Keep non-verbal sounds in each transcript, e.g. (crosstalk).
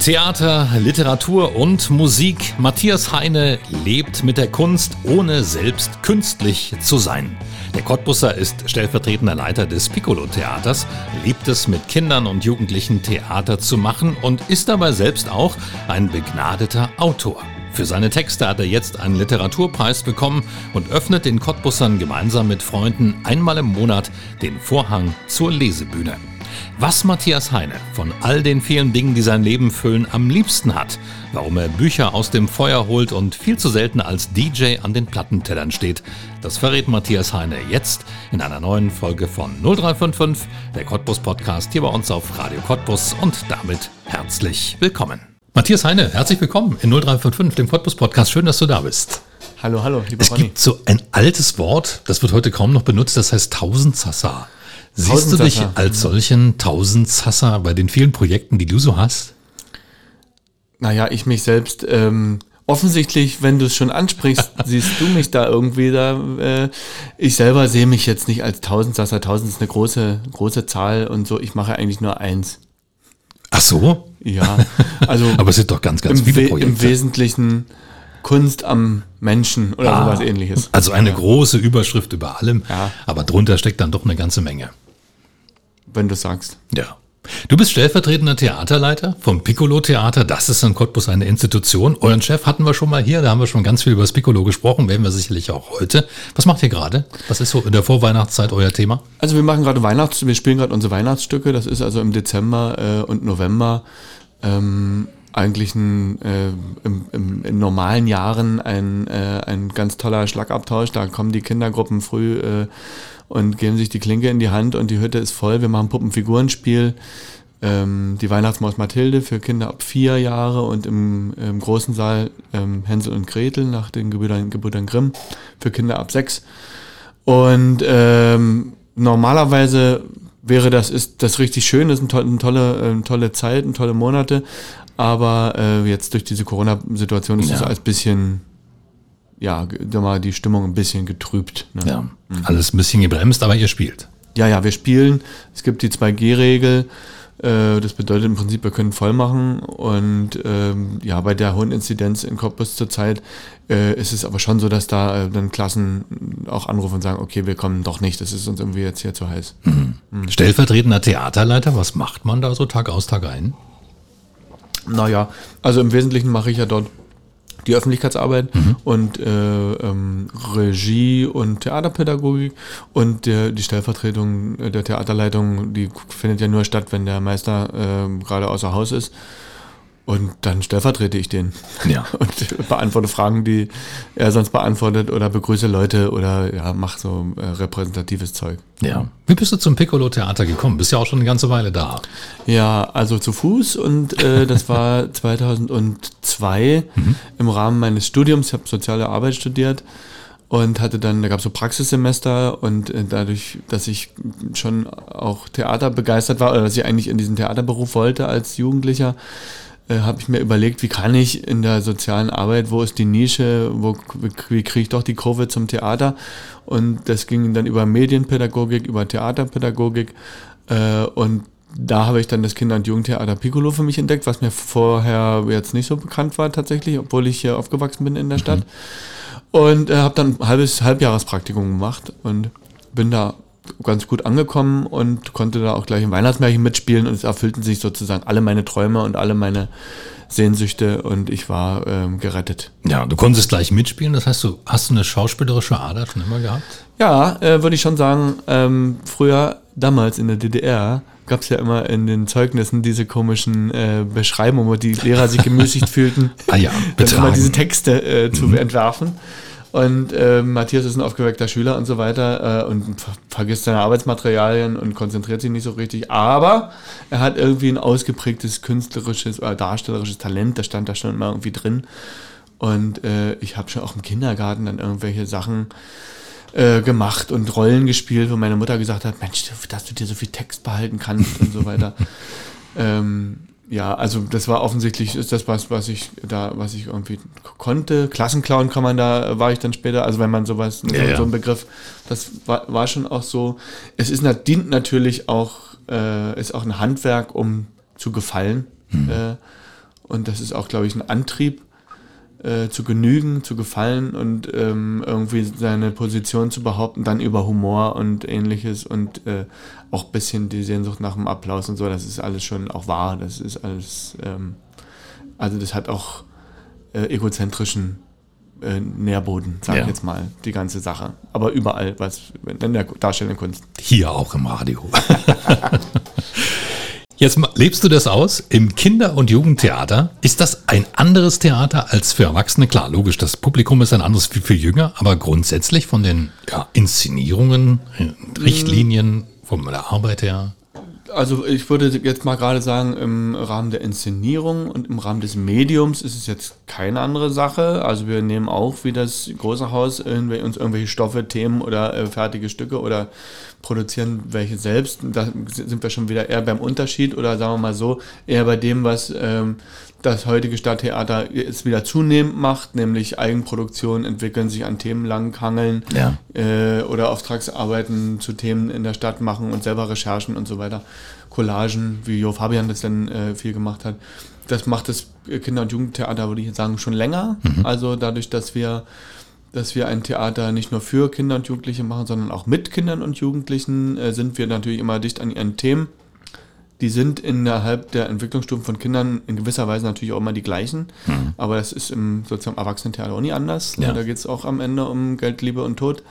Theater, Literatur und Musik. Matthias Heine lebt mit der Kunst, ohne selbst künstlich zu sein. Der Cottbusser ist stellvertretender Leiter des Piccolo-Theaters, liebt es mit Kindern und Jugendlichen Theater zu machen und ist dabei selbst auch ein begnadeter Autor. Für seine Texte hat er jetzt einen Literaturpreis bekommen und öffnet den Cottbussern gemeinsam mit Freunden einmal im Monat den Vorhang zur Lesebühne. Was Matthias Heine von all den vielen Dingen, die sein Leben füllen, am liebsten hat, warum er Bücher aus dem Feuer holt und viel zu selten als DJ an den Plattentellern steht, das verrät Matthias Heine jetzt in einer neuen Folge von 0355, der Cottbus Podcast hier bei uns auf Radio Cottbus und damit herzlich willkommen. Matthias Heine, herzlich willkommen in 0355, dem Cottbus Podcast. Schön, dass du da bist. Hallo, hallo, lieber Es Ronny. gibt so ein altes Wort, das wird heute kaum noch benutzt, das heißt Tausendsassa. Siehst du dich als solchen Tausendsasser bei den vielen Projekten, die du so hast? Naja, ich mich selbst, ähm, offensichtlich, wenn du es schon ansprichst, (laughs) siehst du mich da irgendwie da. Äh, ich selber sehe mich jetzt nicht als Tausendsasser. Tausend ist eine große, große Zahl und so. Ich mache eigentlich nur eins. Ach so? Ja, also. (laughs) Aber es sind doch ganz, ganz viele Projekte. Im Wesentlichen Kunst am Menschen oder ah, sowas ähnliches. Also eine ja. große Überschrift über allem, ja. aber drunter steckt dann doch eine ganze Menge. Wenn du sagst. Ja. Du bist stellvertretender Theaterleiter vom Piccolo Theater. Das ist in Cottbus eine Institution. Euren Chef hatten wir schon mal hier. Da haben wir schon ganz viel über das Piccolo gesprochen. Werden wir sicherlich auch heute. Was macht ihr gerade? Was ist so in der Vorweihnachtszeit euer Thema? Also wir machen gerade Weihnachts, wir spielen gerade unsere Weihnachtsstücke. Das ist also im Dezember äh, und November. Ähm, eigentlich ein, äh, im, im, in normalen Jahren ein, äh, ein ganz toller Schlagabtausch. Da kommen die Kindergruppen früh äh, und geben sich die Klinke in die Hand und die Hütte ist voll. Wir machen Puppenfigurenspiel. Ähm, die Weihnachtsmaus Mathilde für Kinder ab vier Jahre und im, im großen Saal ähm, Hänsel und Gretel nach den Gebrüdern, Gebrüdern Grimm für Kinder ab sechs. Und ähm, normalerweise wäre das, ist das richtig schön, das ist eine tolle, eine tolle Zeit, eine tolle Monate. Aber äh, jetzt durch diese Corona-Situation ist es ja. als bisschen, ja, mal die Stimmung ein bisschen getrübt. Ne? Ja, mhm. alles ein bisschen gebremst, aber ihr spielt. Ja, ja, wir spielen. Es gibt die 2G-Regel. Äh, das bedeutet im Prinzip, wir können voll machen. Und ähm, ja, bei der hohen Inzidenz in Cottbus zurzeit äh, ist es aber schon so, dass da äh, dann Klassen auch anrufen und sagen, okay, wir kommen doch nicht, das ist uns irgendwie jetzt hier zu heiß. Mhm. Mhm. Stellvertretender Theaterleiter, was macht man da so Tag aus, Tag ein? Naja, also im Wesentlichen mache ich ja dort die Öffentlichkeitsarbeit mhm. und äh, ähm, Regie und Theaterpädagogik und der, die Stellvertretung der Theaterleitung, die findet ja nur statt, wenn der Meister äh, gerade außer Haus ist. Und dann stellvertrete ich den. Ja. (laughs) Und beantworte Fragen, die er sonst beantwortet oder begrüße Leute oder ja, mach so äh, repräsentatives Zeug. Ja. Wie bist du zum Piccolo-Theater gekommen? Bist ja auch schon eine ganze Weile da. Ja, also zu Fuß und äh, das war (laughs) 2002 mhm. im Rahmen meines Studiums. Ich habe soziale Arbeit studiert und hatte dann, da gab es so Praxissemester und äh, dadurch, dass ich schon auch Theater begeistert war oder dass ich eigentlich in diesen Theaterberuf wollte als Jugendlicher, äh, habe ich mir überlegt, wie kann ich in der sozialen Arbeit, wo ist die Nische, wo, wie kriege ich doch die Kurve zum Theater? Und das ging dann über Medienpädagogik, über Theaterpädagogik äh, und da habe ich dann das Kinder- und Jugendtheater Piccolo für mich entdeckt, was mir vorher jetzt nicht so bekannt war tatsächlich, obwohl ich hier aufgewachsen bin in der Stadt. Mhm. Und äh, habe dann ein halbes Halbjahrespraktikum gemacht und bin da ganz gut angekommen und konnte da auch gleich im Weihnachtsmärchen mitspielen und es erfüllten sich sozusagen alle meine Träume und alle meine Sehnsüchte und ich war ähm, gerettet. Ja, du konntest gleich mitspielen, das heißt, du hast du eine schauspielerische Ader schon immer gehabt? Ja, äh, würde ich schon sagen. Ähm, früher, damals in der DDR, gab es ja immer in den Zeugnissen diese komischen äh, Beschreibungen, wo die Lehrer sich (laughs) gemüßigt fühlten, ah ja, dann (laughs) immer diese Texte äh, zu mhm. entwerfen. Und äh, Matthias ist ein aufgeweckter Schüler und so weiter äh, und ver vergisst seine Arbeitsmaterialien und konzentriert sich nicht so richtig. Aber er hat irgendwie ein ausgeprägtes künstlerisches oder darstellerisches Talent, das stand da schon immer irgendwie drin. Und äh, ich habe schon auch im Kindergarten dann irgendwelche Sachen äh, gemacht und Rollen gespielt, wo meine Mutter gesagt hat, Mensch, dass du dir so viel Text behalten kannst und so weiter. (laughs) ähm, ja, also das war offensichtlich ist das was, was ich da, was ich irgendwie konnte. Klassenclown kann man da, war ich dann später, also wenn man sowas, Ja, so, ja. so ein Begriff, das war, war schon auch so. Es ist, dient natürlich auch, äh, ist auch ein Handwerk, um zu gefallen. Äh, und das ist auch, glaube ich, ein Antrieb, äh, zu genügen, zu gefallen und ähm, irgendwie seine Position zu behaupten, dann über Humor und ähnliches und äh, auch ein bisschen die Sehnsucht nach dem Applaus und so, das ist alles schon auch wahr, das ist alles, ähm, also das hat auch äh, egozentrischen äh, Nährboden, sag Ja. ich jetzt mal, die ganze Sache. Aber überall, was in der darstellenden Kunst. Hier auch im Radio. (laughs) Jetzt lebst du das aus im Kinder- und Jugendtheater. Ist das ein anderes Theater als für Erwachsene? Klar, logisch, das Publikum ist ein anderes wie für Jünger, aber grundsätzlich von den ja, Inszenierungen, äh, Richtlinien, von der Arbeit her. Also ich würde jetzt mal gerade sagen, im Rahmen der Inszenierung und im Rahmen des Mediums ist es jetzt keine andere Sache. Also wir nehmen auch wie das große Haus irgendwie, uns irgendwelche Stoffe, Themen oder äh, fertige Stücke oder produzieren welche selbst. Da sind wir schon wieder eher beim Unterschied oder sagen wir mal so, eher bei dem, was ähm, das heutige Stadttheater jetzt wieder zunehmend macht, nämlich Eigenproduktionen entwickeln, sich an Themen langhangeln Ja. äh, oder Auftragsarbeiten zu Themen in der Stadt machen und selber Recherchen und so weiter. Collagen, wie Jo Fabian das dann äh, viel gemacht hat. Das macht das Kinder- und Jugendtheater, würde ich jetzt sagen, schon länger. Also dadurch, dass wir, dass wir ein Theater nicht nur für Kinder und Jugendliche machen, sondern auch mit Kindern und Jugendlichen, äh, sind wir natürlich immer dicht an ihren Themen. Die sind innerhalb der Entwicklungsstufen von Kindern in gewisser Weise natürlich auch immer die gleichen. Aber das ist im sozusagen Erwachsenentheater auch nie anders. Ja. Da geht es auch am Ende um Geld, Liebe und Tod.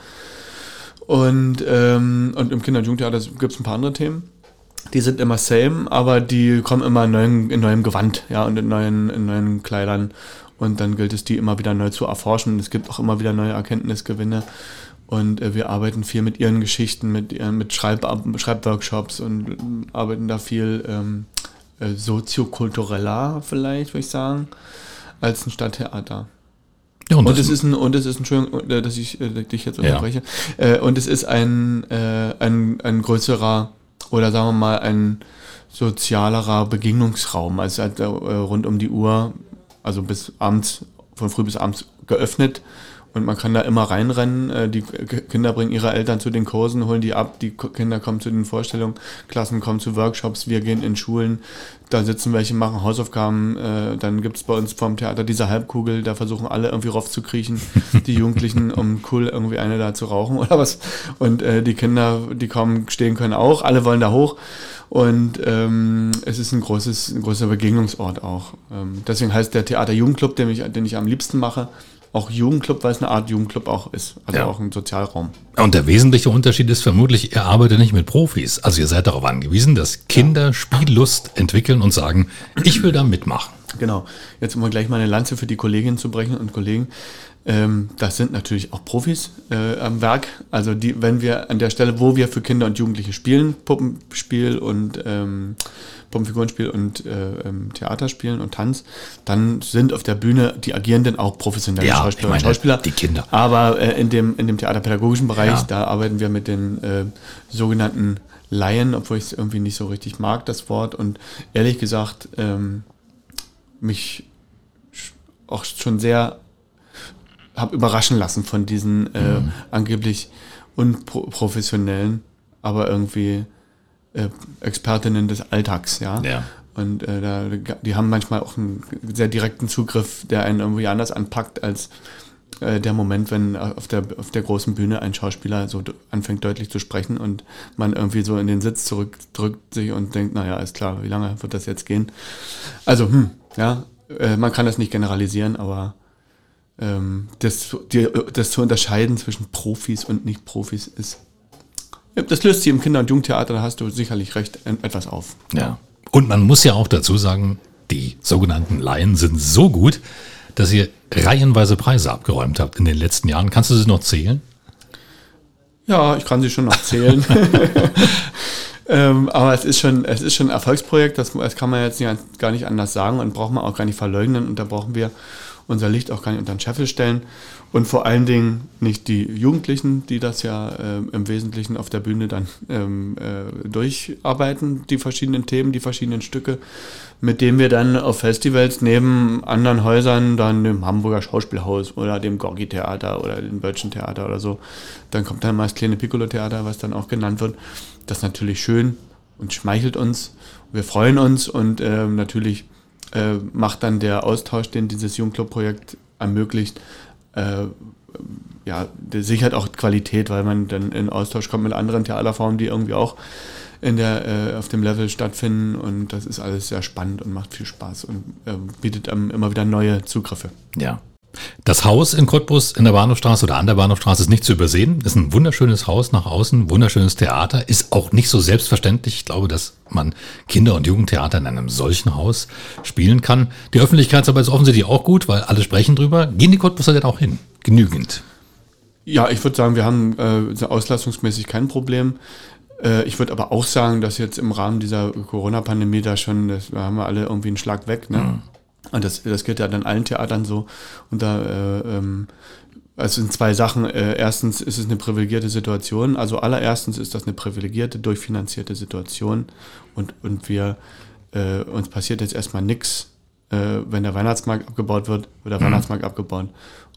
Und, ähm, und im Kinder- und Jugendtheater gibt es ein paar andere Themen. Die sind immer same, aber die kommen immer in neuem, in neuem Gewand, ja, und in neuen, in neuen Kleidern. Und dann gilt es, die immer wieder neu zu erforschen. Es gibt auch immer wieder neue Erkenntnisgewinne. Und äh, wir arbeiten viel mit ihren Geschichten, mit, ihren- mit Schreib Schreibworkshops und ähm, arbeiten da viel ähm, äh, soziokultureller, vielleicht, würde ich sagen, als ein Stadttheater. Ja, Und das- es ist ein, und es ist, Entschuldigung, äh, dass ich äh, dich jetzt Ja. unterbreche. Äh, und es ist ein, äh, ein, ein größerer oder sagen wir mal ein sozialerer Begegnungsraum. Also halt, äh, rund um die Uhr, also bis abends, von früh bis abends geöffnet. Und man kann da immer reinrennen. Äh, Die Kinder bringen ihre Eltern zu den Kursen, holen die ab. Die Kinder kommen zu den Vorstellungen, Klassen kommen zu Workshops, wir gehen in Schulen. Da sitzen welche, machen Hausaufgaben. Äh, Dann gibt es bei uns vom Theater diese Halbkugel, da versuchen alle irgendwie raufzukriechen, (laughs) die Jugendlichen, um cool irgendwie eine da zu rauchen oder was. Und äh, die Kinder, die kaum stehen können, auch. Alle wollen da hoch. Und ähm, es ist ein, großes, ein großer Begegnungsort auch. Ähm, deswegen heißt der Theater Jugendclub, den ich, den ich am liebsten mache, auch Jugendclub, weil es eine Art Jugendclub auch ist. Also Ja. auch ein Sozialraum. Und der wesentliche Unterschied ist vermutlich, ihr arbeitet nicht mit Profis. Also ihr seid darauf angewiesen, dass Kinder Spiellust entwickeln und sagen, ich will da mitmachen. Genau. Jetzt um mal gleich mal eine Lanze für die Kolleginnen zu brechen und Kollegen. Ähm, das sind natürlich auch Profis äh, am Werk. Also die, wenn wir an der Stelle, wo wir für Kinder und Jugendliche spielen, Puppenspiel und ähm, Puppenfigurenspiel und äh, ähm, Theaterspielen und Tanz, dann sind auf der Bühne die Agierenden auch professionelle Ja, Schauspieler ich meine, und Schauspieler. die Kinder. Aber äh, in, dem, in dem theaterpädagogischen Bereich, Ja. da arbeiten wir mit den äh, sogenannten Laien, obwohl ich es irgendwie nicht so richtig mag, das Wort. Und ehrlich gesagt, ähm, mich auch schon sehr habe überraschen lassen von diesen äh, angeblich unprofessionellen, aber irgendwie äh, Expertinnen des Alltags, ja. Ja. Und äh, da, die haben manchmal auch einen sehr direkten Zugriff, der einen irgendwie anders anpackt als äh, der Moment, wenn auf der, auf der großen Bühne ein Schauspieler so anfängt deutlich zu sprechen und man irgendwie so in den Sitz zurückdrückt sich und denkt, naja, ist klar, wie lange wird das jetzt gehen? Also, hm, ja, äh, man kann das nicht generalisieren, aber das, die, das zu unterscheiden zwischen Profis und Nicht-Profis ist, das löst sich im Kinder- und Jugendtheater, da hast du sicherlich recht, etwas auf. Ja. Und man muss ja auch dazu sagen, die sogenannten Laien sind so gut, dass ihr reihenweise Preise abgeräumt habt in den letzten Jahren. Kannst du sie noch zählen? Ja, ich kann sie schon noch zählen. (laughs) ähm, aber es ist schon, es ist schon ein Erfolgsprojekt, das, das kann man jetzt nicht, gar nicht anders sagen und braucht man auch gar nicht verleugnen. Und da brauchen wir unser Licht auch gar nicht unter den Scheffel stellen. Und vor allen Dingen nicht die Jugendlichen, die das ja äh, im Wesentlichen auf der Bühne dann ähm, äh, durcharbeiten, die verschiedenen Themen, die verschiedenen Stücke, mit denen wir dann auf Festivals neben anderen Häusern, dann dem Hamburger Schauspielhaus oder dem Gorgi-Theater oder dem Deutschen Theater oder so, dann kommt dann mal das kleine Piccolo-Theater, was dann auch genannt wird. Das ist natürlich schön und schmeichelt uns. Wir freuen uns und äh, natürlich äh, macht dann der Austausch, den dieses Jungclub-Projekt ermöglicht, äh, ja, sichert auch Qualität, weil man dann in Austausch kommt mit anderen Theaterformen, die irgendwie auch in der, äh, auf dem Level stattfinden und das ist alles sehr spannend und macht viel Spaß und äh, bietet einem immer wieder neue Zugriffe. Ja. Das Haus in Cottbus in der Bahnhofstraße oder an der Bahnhofstraße ist nicht zu übersehen. Ist ein wunderschönes Haus nach außen, wunderschönes Theater. Ist auch nicht so selbstverständlich. Ich glaube, dass man Kinder- und Jugendtheater in einem solchen Haus spielen kann. Die Öffentlichkeitsarbeit ist offensichtlich auch gut, weil alle sprechen drüber. Gehen die Cottbuser denn auch hin? Genügend? Ja, ich würde sagen, wir haben äh, auslastungsmäßig kein Problem. Äh, ich würde aber auch sagen, dass jetzt im Rahmen dieser Corona-Pandemie da schon, das, da haben wir alle irgendwie einen Schlag weg. Ne? Mhm. Und das, das geht ja dann allen Theatern so. Und da, äh, ähm, also sind zwei Sachen. Äh, erstens ist es eine privilegierte Situation. Also allererstens ist das eine privilegierte, durchfinanzierte Situation. Und, und wir, äh, uns passiert jetzt erstmal nichts, äh, wenn der Weihnachtsmarkt abgebaut wird, wird der mhm. Weihnachtsmarkt abgebaut.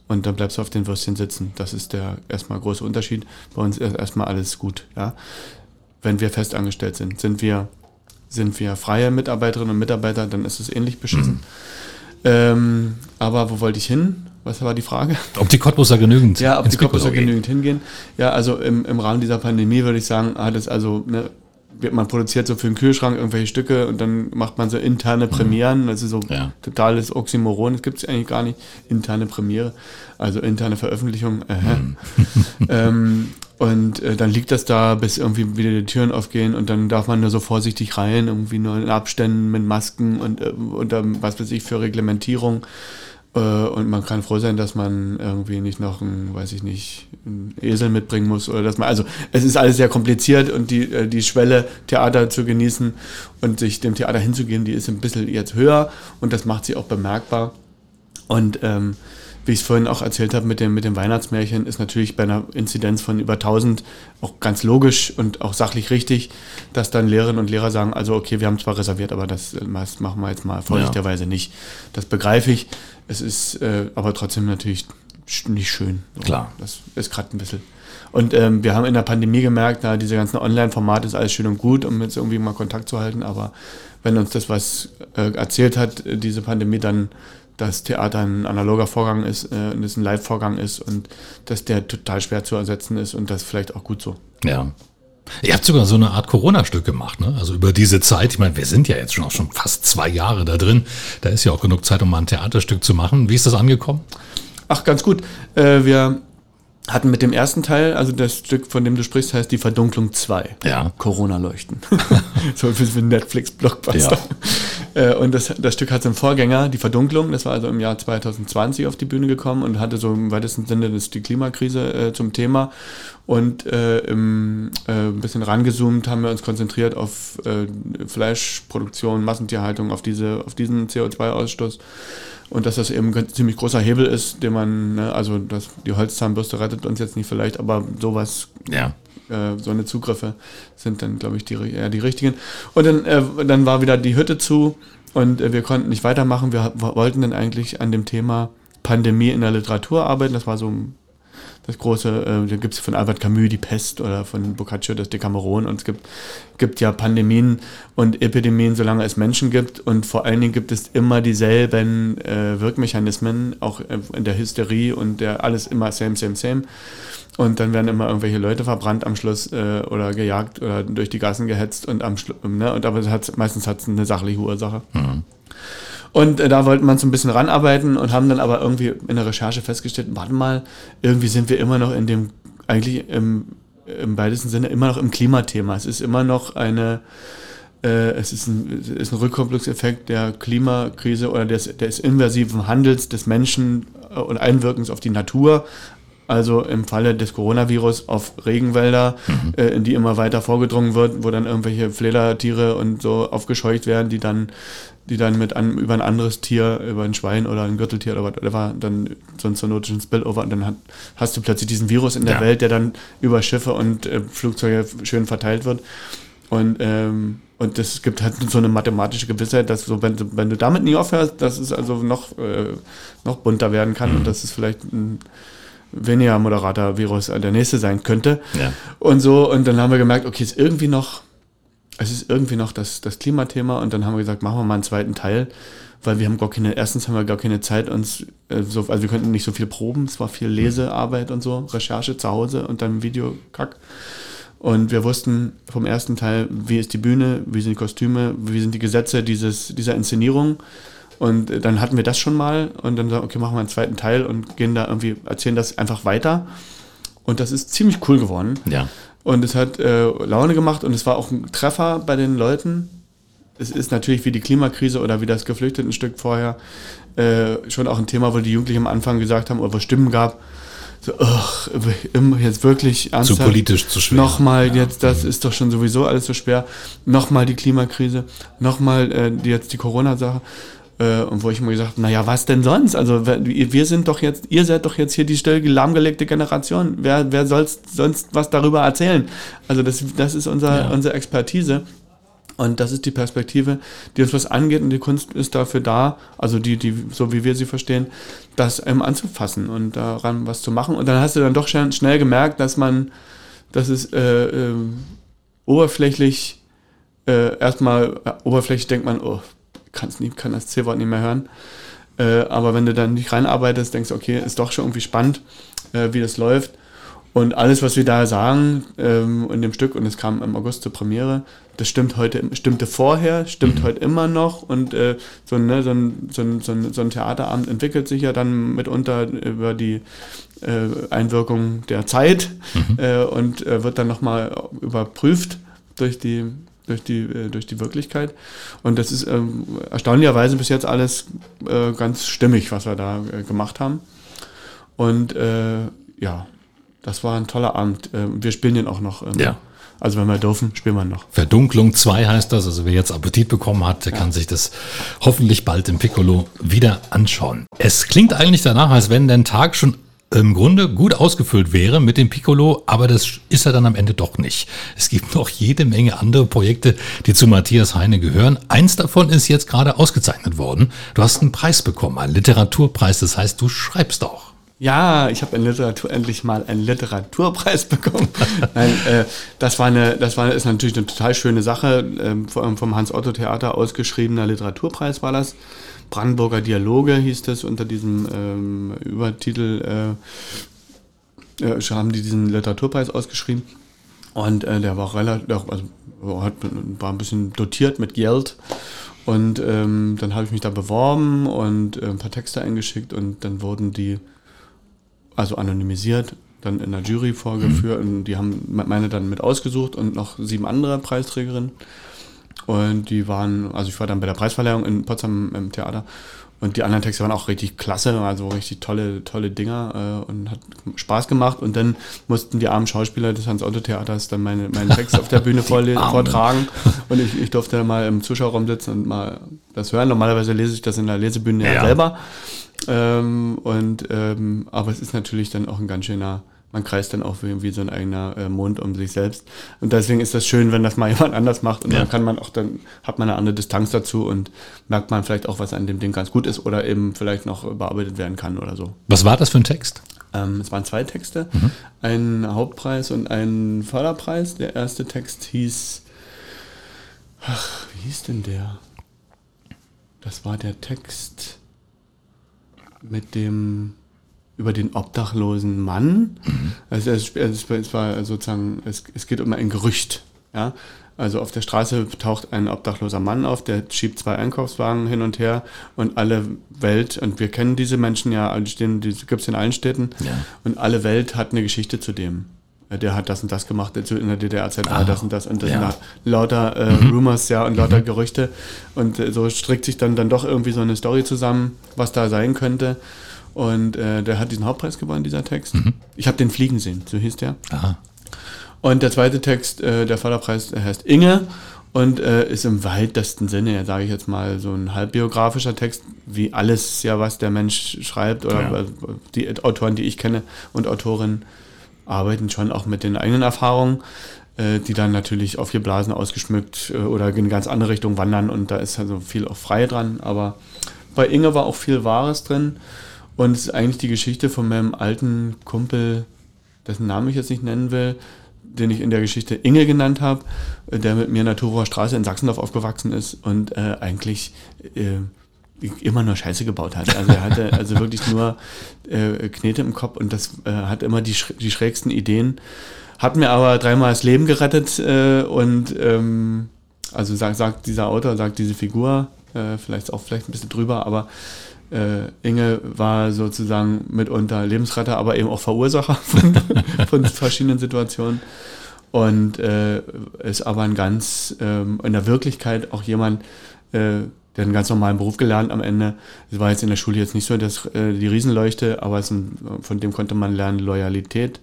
Und dann bleibst du auf den Würstchen sitzen. Das ist der erstmal große Unterschied. Bei uns ist erstmal alles gut. Ja? Wenn wir festangestellt sind, sind wir sind wir freie Mitarbeiterinnen und Mitarbeiter, dann ist es ähnlich beschissen. Mhm. Ähm, aber wo wollte ich hin? Was war die Frage? Ob die Cottbuser genügend Ja, ob die Cottbuser genügend hingehen. Ja, also im, im Rahmen dieser Pandemie würde ich sagen, hat es also, ne, man produziert so für den Kühlschrank irgendwelche Stücke und dann macht man so interne Premieren. Das ist so ja. totales Oxymoron. Das gibt es eigentlich gar nicht. Interne Premiere, also interne Veröffentlichung. Äh, mhm. (laughs) ähm, und äh, dann liegt das da, bis irgendwie wieder die Türen aufgehen und dann darf man nur so vorsichtig rein, irgendwie nur in Abständen mit Masken und äh, unter was weiß ich für Reglementierung. Äh, und man kann froh sein, dass man irgendwie nicht noch ein, weiß ich nicht, einen Esel mitbringen muss oder dass man, also es ist alles sehr kompliziert und die, äh, die Schwelle, Theater zu genießen und sich dem Theater hinzugehen, die ist ein bisschen jetzt höher und das macht sie auch bemerkbar. Und ähm, wie ich es vorhin auch erzählt habe mit dem, mit dem Weihnachtsmärchen, ist natürlich bei einer Inzidenz von über 1000 auch ganz logisch und auch sachlich richtig, dass dann Lehrerinnen und Lehrer sagen, also okay, wir haben zwar reserviert, aber das, das machen wir jetzt mal vorsichtigerweise ja. nicht. Das begreife ich. Es ist äh, aber trotzdem natürlich nicht schön. So, Klar. Das ist gerade ein bisschen. Und ähm, wir haben in der Pandemie gemerkt, na, diese ganzen Online-Formate ist alles schön und gut, um jetzt irgendwie mal Kontakt zu halten, aber wenn uns das was äh, erzählt hat, diese Pandemie, dann dass Theater ein analoger Vorgang ist äh, und es ein Live-Vorgang ist und dass der total schwer zu ersetzen ist und das vielleicht auch gut so. Ja. Ihr habt sogar so eine Art Corona-Stück gemacht, ne? Also über diese Zeit, ich meine, wir sind ja jetzt schon auch schon fast zwei Jahre da drin. Da ist ja auch genug Zeit, um mal ein Theaterstück zu machen. Wie ist das angekommen? Ach, ganz gut. Äh, wir hatten mit dem ersten Teil, also das Stück, von dem du sprichst, heißt Die Verdunklung 2. Ja. Corona-Leuchten. (laughs) so für Netflix-Blockbuster. Ja. Äh, und das, das Stück hat einen Vorgänger, Die Verdunklung, das war also im Jahr 2020 auf die Bühne gekommen und hatte so im weitesten Sinne das, die Klimakrise äh, zum Thema. Und äh, im, äh, ein bisschen rangezoomt haben wir uns konzentriert auf äh, Fleischproduktion, Massentierhaltung, auf, diese, auf diesen CO2-Ausstoß und dass das eben ein ziemlich großer Hebel ist, den man, ne, also das, die Holzzahnbürste rettet uns jetzt nicht vielleicht, aber sowas, ja. Äh, so eine Zugriffe sind dann, glaube ich, die, eher die richtigen. Und dann, äh, dann war wieder die Hütte zu und äh, wir konnten nicht weitermachen. Wir wollten dann eigentlich an dem Thema Pandemie in der Literatur arbeiten. Das war so das große, äh, da gibt es von Albert Camus die Pest oder von Boccaccio das Decameron und es gibt, gibt ja Pandemien und Epidemien, solange es Menschen gibt und vor allen Dingen gibt es immer dieselben äh, Wirkmechanismen, auch in der Hysterie und der alles immer same, same, same. Und dann werden immer irgendwelche Leute verbrannt am Schluss äh, oder gejagt oder durch die Gassen gehetzt und am Schluss, ne? Und aber hat's, meistens hat es eine sachliche Ursache. Mhm. Und äh, da wollten wir uns so ein bisschen ranarbeiten und haben dann aber irgendwie in der Recherche festgestellt, warte mal, irgendwie sind wir immer noch in dem, eigentlich im, im weitesten Sinne immer noch im Klimathema. Es ist immer noch eine, äh, es ist ein, ist ein Rückkopplungseffekt der Klimakrise oder des, des invasiven Handels des Menschen äh, und Einwirkens auf die Natur Also im Falle des Coronavirus auf Regenwälder, mhm. äh, in die immer weiter vorgedrungen wird, wo dann irgendwelche Fledertiere und so aufgescheucht werden, die dann, die dann mit einem, über ein anderes Tier, über ein Schwein oder ein Gürteltier oder whatever, dann so einen zoonotischen Spillover und dann hat, hast du plötzlich diesen Virus in der ja. Welt, der dann über Schiffe und äh, Flugzeuge schön verteilt wird. Und, ähm, und es gibt halt so eine mathematische Gewissheit, dass so, wenn, wenn du damit nie aufhörst, dass es also noch, äh, noch bunter werden kann mhm. und dass es vielleicht ein weniger moderater Virus der nächste sein könnte. Ja. Und so, und dann haben wir gemerkt, okay, es ist irgendwie noch, es ist irgendwie noch das, das Klimathema und dann haben wir gesagt, machen wir mal einen zweiten Teil, weil wir haben gar keine, erstens haben wir gar keine Zeit uns, äh, so, also wir könnten nicht so viel proben, es war viel Lesearbeit und so, Recherche zu Hause und dann Videokack. Und wir wussten vom ersten Teil, wie ist die Bühne, wie sind die Kostüme, wie sind die Gesetze dieses, dieser Inszenierung. Und dann hatten wir das schon mal und dann sagen, okay, machen wir einen zweiten Teil und gehen da irgendwie, erzählen das einfach weiter. Und das ist ziemlich cool geworden. Ja. Und es hat äh, Laune gemacht und es war auch ein Treffer bei den Leuten. Es ist natürlich wie die Klimakrise oder wie das Geflüchtetenstück vorher äh, schon auch ein Thema, wo die Jugendlichen am Anfang gesagt haben oder wo Stimmen gab, so, ach, jetzt wirklich ernsthaft. Zu politisch, zu schwer. Nochmal, ja. jetzt, das ist doch schon sowieso alles so schwer. Nochmal die Klimakrise, nochmal äh, jetzt die Corona-Sache. Äh, und wo ich mir gesagt habe, naja, was denn sonst? Also wir sind doch jetzt, ihr seid doch jetzt hier die still lahmgelegte Generation. Wer, wer soll sonst was darüber erzählen? Also das, das ist unser, ja. unsere Expertise. Und das ist die Perspektive, die uns was angeht und die Kunst ist dafür da, also die, die, so wie wir sie verstehen, das ähm, anzufassen und daran was zu machen. Und dann hast du dann doch schnell, schnell gemerkt, dass man, dass es äh, äh, oberflächlich, äh, erstmal äh, oberflächlich denkt man, oh, kann's nie, kann das C-Wort nicht mehr hören. Äh, aber wenn du dann nicht reinarbeitest, denkst du, okay, ist doch schon irgendwie spannend, äh, wie das läuft. Und alles, was wir da sagen ähm, in dem Stück, und es kam im August zur Premiere, das stimmt heute, stimmte vorher, stimmt mhm. heute immer noch. Und äh, so, ne, so, ein, so, ein, so, ein, so ein Theaterabend entwickelt sich ja dann mitunter über die äh, Einwirkung der Zeit mhm. äh, und äh, wird dann nochmal überprüft durch die, durch, die, äh, durch die Wirklichkeit. Und das ist ähm, erstaunlicherweise bis jetzt alles äh, ganz stimmig, was wir da äh, gemacht haben. Und äh, ja, das war ein toller Abend. Äh, wir spielen den auch noch. Ähm, ja. Also wenn wir dürfen, spielen wir noch. Verdunklung 2 heißt das. Also wer jetzt Appetit bekommen hat, der ja. kann sich das hoffentlich bald im Piccolo wieder anschauen. Es klingt eigentlich danach, als wenn der Tag schon im Grunde gut ausgefüllt wäre mit dem Piccolo, aber das ist er dann am Ende doch nicht. Es gibt noch jede Menge andere Projekte, die zu Matthias Heine gehören. Eins davon ist jetzt gerade ausgezeichnet worden. Du hast einen Preis bekommen, einen Literaturpreis. Das heißt, du schreibst auch. Ja, ich habe in Literatur endlich mal einen Literaturpreis (laughs) bekommen. Nein, äh, das war eine, das war ist natürlich eine total schöne Sache. Ähm, vom Hans-Otto-Theater ausgeschriebener Literaturpreis war das. Brandenburger Dialoge hieß das unter diesem ähm, Übertitel. Äh, äh, haben die diesen Literaturpreis ausgeschrieben. Und äh, der war relativ, also hat, war ein bisschen dotiert mit Geld. Und ähm, dann habe ich mich da beworben und äh, ein paar Texte eingeschickt und dann wurden die also anonymisiert, dann in der Jury vorgeführt mhm. und die haben meine dann mit ausgesucht und noch sieben andere Preisträgerinnen. Und die waren, also ich war dann bei der Preisverleihung in Potsdam im Theater und die anderen Texte waren auch richtig klasse, also richtig tolle, tolle Dinger äh, und hat Spaß gemacht. Und dann mussten die armen Schauspieler des Hans-Otto-Theaters dann meine, meinen (laughs) Text auf der Bühne vortragen. Und ich, ich durfte dann mal im Zuschauerraum sitzen und mal das hören. Normalerweise lese ich das in der Lesebühne ja, ja selber. Ähm, und, ähm, aber es ist natürlich dann auch ein ganz schöner, man kreist dann auch wie, wie so ein eigener äh, Mond um sich selbst. Und deswegen ist das schön, wenn das mal (laughs) jemand anders macht. Und ja. dann kann man auch, dann hat man eine andere Distanz dazu und merkt man vielleicht auch, was an dem Ding ganz gut ist oder eben vielleicht noch bearbeitet werden kann oder so. Was war das für ein Text? Ähm, es waren zwei Texte, mhm. ein Hauptpreis und ein Förderpreis. Der erste Text hieß, ach, wie hieß denn der? Das war der Text mit dem über den obdachlosen Mann. Mhm. Also es, es, war sozusagen, es, es geht um ein Gerücht. Ja? Also auf der Straße taucht ein obdachloser Mann auf, der schiebt zwei Einkaufswagen hin und her und alle Welt, und wir kennen diese Menschen ja, die, die gibt es in allen Städten, ja. und alle Welt hat eine Geschichte zu dem der hat das und das gemacht, in der DDR-Zeit war ah, das und das und das ja. und lauter äh, mhm. Rumors, ja, und lauter mhm. Gerüchte. Und äh, so strickt sich dann, dann doch irgendwie so eine Story zusammen, was da sein könnte. Und äh, der hat diesen Hauptpreis gewonnen, dieser Text. Ich habe den fliegen sehen, so hieß der. Aha. Und der zweite Text, äh, der Förderpreis, der heißt Inge und äh, ist im weitesten Sinne, ja, sage ich jetzt mal, so ein halbbiografischer Text, wie alles ja, was der Mensch schreibt oder Ja. die Autoren, die ich kenne und Autorinnen arbeiten schon auch mit den eigenen Erfahrungen, äh, die dann natürlich aufgeblasen, ausgeschmückt äh, oder in ganz andere Richtung wandern und da ist also viel auch frei dran, aber bei Inge war auch viel Wahres drin und es ist eigentlich die Geschichte von meinem alten Kumpel, dessen Namen ich jetzt nicht nennen will, den ich in der Geschichte Inge genannt habe, der mit mir in der Turower Straße in Sachsendorf aufgewachsen ist und äh, eigentlich äh, immer nur Scheiße gebaut hat. Also er hatte (laughs) also wirklich nur äh, Knete im Kopf und das äh, hat immer die, die schrägsten Ideen. Hat mir aber dreimal das Leben gerettet äh, und ähm, also sagt, sagt dieser Autor, sagt diese Figur, äh, vielleicht auch vielleicht ein bisschen drüber, aber Inge war sozusagen mitunter Lebensretter, aber eben auch Verursacher (laughs) von, von verschiedenen Situationen. Und äh, ist aber ein ganz, ähm, in der Wirklichkeit auch jemand, äh, der einen ganz normalen Beruf gelernt am Ende. Es war jetzt in der Schule jetzt nicht so dass, äh, die Riesenleuchte, aber ein, von dem konnte man lernen Loyalität,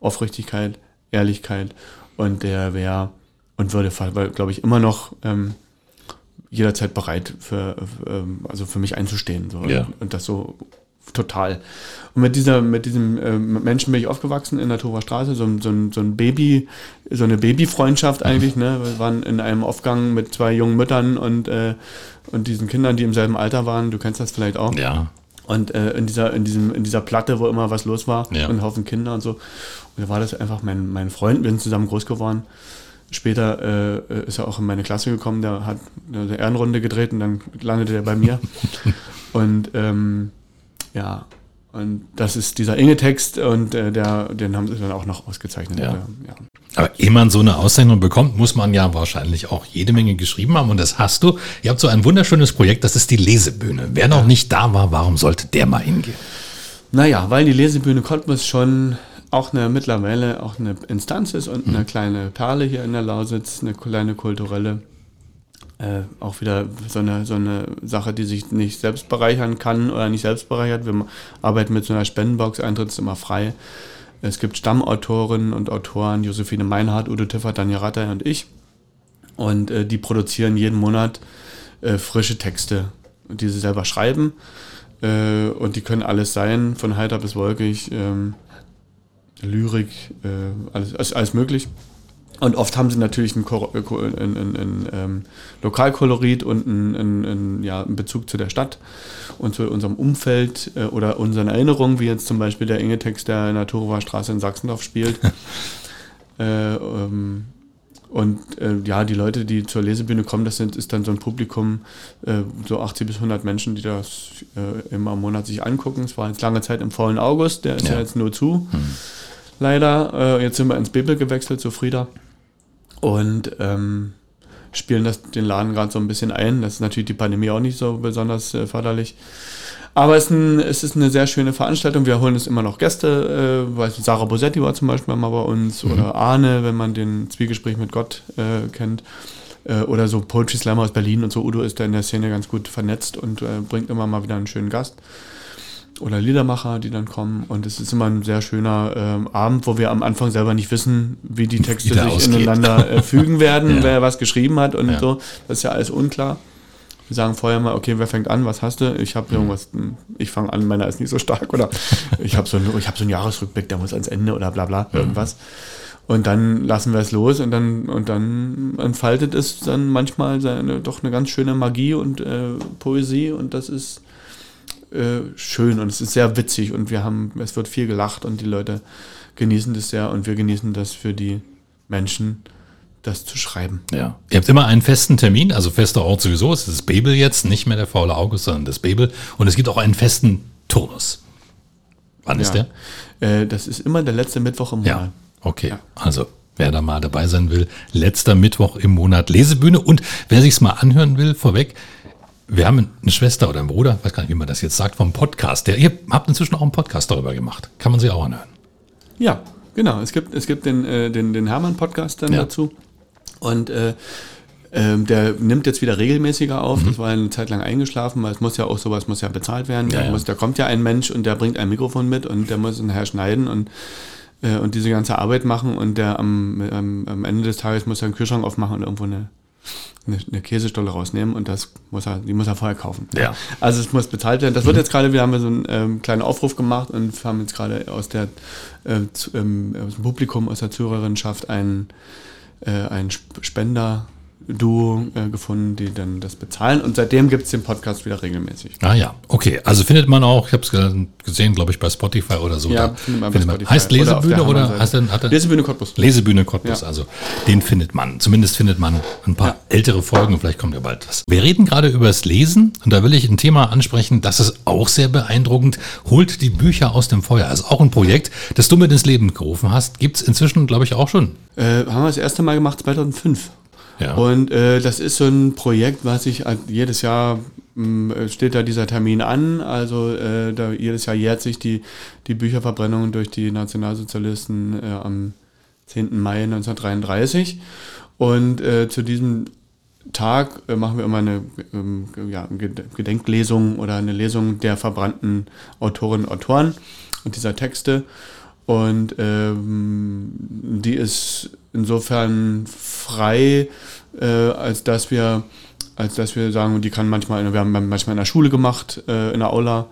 Aufrichtigkeit, Ehrlichkeit und der wäre und würde, glaube ich, immer noch ähm, jederzeit bereit für, ähm, also für mich einzustehen. So. Ja. Und, das so total. Und mit dieser, mit diesem ähm, Menschen bin ich aufgewachsen in der Torer Straße, so, ein- so, so ein Baby, so eine Babyfreundschaft eigentlich, ne? Wir waren in einem Aufgang mit zwei jungen Müttern und, äh, und diesen Kindern, die im selben Alter waren, du kennst das vielleicht auch. Ja. Und äh, in, dieser, in, diesem, in dieser Platte, wo immer was los war, Ja. und ein Haufen Kinder und so. Und da war das einfach mein, mein Freund, wir sind zusammen groß geworden. Später äh, ist er auch in meine Klasse gekommen, der hat eine Ehrenrunde gedreht und dann landete er bei mir. (laughs) und ähm, ja, und das ist dieser Inge-Text und äh, der, den haben sie dann auch noch ausgezeichnet. Ja. Äh, ja. Aber ehe man so eine Auszeichnung bekommt, muss man ja wahrscheinlich auch jede Menge geschrieben haben. Und das hast du. Ihr habt so ein wunderschönes Projekt, das ist die Lesebühne. Wer noch nicht da war, warum sollte der mal hingehen? Naja, weil die Lesebühne Cottbus schon auch eine mittlerweile auch eine Instanz ist und eine kleine Perle hier in der Lausitz, eine kleine kulturelle, äh, auch wieder so eine, so eine Sache, die sich nicht selbst bereichern kann oder nicht selbst bereichert. Wir arbeiten mit so einer Spendenbox, Eintritt ist immer frei. Es gibt Stammautorinnen und Autoren, Josephine Meinhardt, Udo Tiffert, Daniel Ratter und ich. Und äh, die produzieren jeden Monat äh, frische Texte, die sie selber schreiben. Äh, und die können alles sein, von heiter bis wolkig, ähm, Lyrik, äh, alles, alles, alles möglich. Und oft haben sie natürlich einen, Kor- äh, einen, einen, einen ähm, Lokalkolorit und einen, ja, Bezug zu der Stadt und zu unserem Umfeld äh, oder unseren Erinnerungen, wie jetzt zum Beispiel der Inge-Text, der in der Turower Straße in Sachsendorf spielt. (laughs) äh, ähm, und äh, ja, die Leute, die zur Lesebühne kommen, das sind, ist dann so ein Publikum, äh, so 80 bis 100 Menschen, die das äh, immer im Monat sich angucken. Es war jetzt lange Zeit im faulen August, der ist ja, Ja. jetzt nur zu. Leider. Äh, jetzt sind wir ins Bebel gewechselt zu Frieda. Und ähm, spielen das, den Laden gerade so ein bisschen ein. Das ist natürlich die Pandemie auch nicht so besonders äh, förderlich. Aber es ist, ein, es ist eine sehr schöne Veranstaltung. Wir holen uns immer noch Gäste. Äh, weiß nicht, Sarah Bosetti war zum Beispiel mal bei uns. Oder Arne, wenn man den Zwiegespräch mit Gott äh, kennt. Äh, oder so Poetry Slammer aus Berlin und so. Udo ist da in der Szene ganz gut vernetzt und äh, bringt immer mal wieder einen schönen Gast. Oder Liedermacher, die dann kommen. Und es ist immer ein sehr schöner ähm, Abend, wo wir am Anfang selber nicht wissen, wie die Texte der sich ausgeht. ineinander äh, (laughs) fügen werden, Ja. wer was geschrieben hat und Ja. so. Das ist ja alles unklar. Wir sagen vorher mal, okay, wer fängt an, was hast du? Ich habe irgendwas, hm, ich fange an, meiner ist nicht so stark oder ich habe so, einen- ich hab so einen Jahresrückblick, der muss ans Ende oder bla bla, irgendwas. Und dann lassen wir es los und dann, und dann entfaltet es dann manchmal seine, doch eine ganz schöne Magie und äh, Poesie und das ist äh, schön und es ist sehr witzig und wir haben, es wird viel gelacht und die Leute genießen das sehr und wir genießen das für die Menschen, das zu schreiben. Ja. Ihr habt immer einen festen Termin, also fester Ort sowieso. Es ist das Babel jetzt, nicht mehr der faule August, sondern das Babel. Und es gibt auch einen festen Turnus. Wann ist der? Äh, das ist immer der letzte Mittwoch im Ja. Monat. Okay. Ja. Also, wer da mal dabei sein will, letzter Mittwoch im Monat Lesebühne. Und wer sich's mal anhören will, vorweg, wir haben eine Schwester oder einen Bruder, weiß gar nicht, wie man das jetzt sagt, vom Podcast. Der, ihr habt inzwischen auch einen Podcast darüber gemacht. Kann man sich auch anhören. Ja, genau. Es gibt, es gibt den, äh, den, den Hermann-Podcast dann Ja. dazu. Und äh, Ähm, der nimmt jetzt wieder regelmäßiger auf. Das war eine Zeit lang eingeschlafen, weil es muss ja auch sowas muss ja bezahlt werden. Ja, Da ja. Muss, da kommt ja ein Mensch und der bringt ein Mikrofon mit und der muss nachher schneiden und äh, und diese ganze Arbeit machen und der am, am, am Ende des Tages muss er einen Kühlschrank aufmachen und irgendwo eine, eine, eine Käsestolle rausnehmen und das muss er, die muss er vorher kaufen. Ja. Also es muss bezahlt werden. Das wird jetzt gerade, wir haben so einen ähm, kleinen Aufruf gemacht und haben jetzt gerade aus der äh, zu, ähm, aus dem Publikum, aus der Zuhörerinschaft einen, äh, einen Sp- Spender Duo äh, gefunden, die dann das bezahlen. Und seitdem gibt es den Podcast wieder regelmäßig. Ah ja, okay. Also findet man auch, ich habe es gesehen, glaube ich, bei Spotify oder so. Ja, findet man bei Spotify. Heißt Oder Lesebühne oder, Hammer-Seite. heißt denn, hat er, Lesebühne Cottbus. Lesebühne Cottbus, Ja. also den findet man. Zumindest findet man ein paar Ja. ältere Folgen, vielleicht kommt ja bald was. Wir reden gerade über das Lesen und da will ich ein Thema ansprechen, das ist auch sehr beeindruckend. Holt die Bücher aus dem Feuer. Ist auch ein Projekt, das du mit ins Leben gerufen hast. Gibt es inzwischen, glaube ich, auch schon. Äh, haben wir das erste Mal gemacht 2005. Und äh, das ist so ein Projekt, was ich jedes Jahr mh, steht da dieser Termin an. Also äh, da jedes Jahr jährt sich die, die Bücherverbrennung durch die Nationalsozialisten äh, am 10. Mai 1933. Und äh, zu diesem Tag äh, machen wir immer eine ähm, ja, Ged- Gedenklesung oder eine Lesung der verbrannten Autorinnen und Autoren und dieser Texte. Und ähm, die ist insofern frei, äh, als dass wir, als dass wir sagen, die kann manchmal, wir haben manchmal in der Schule gemacht, äh, in der Aula,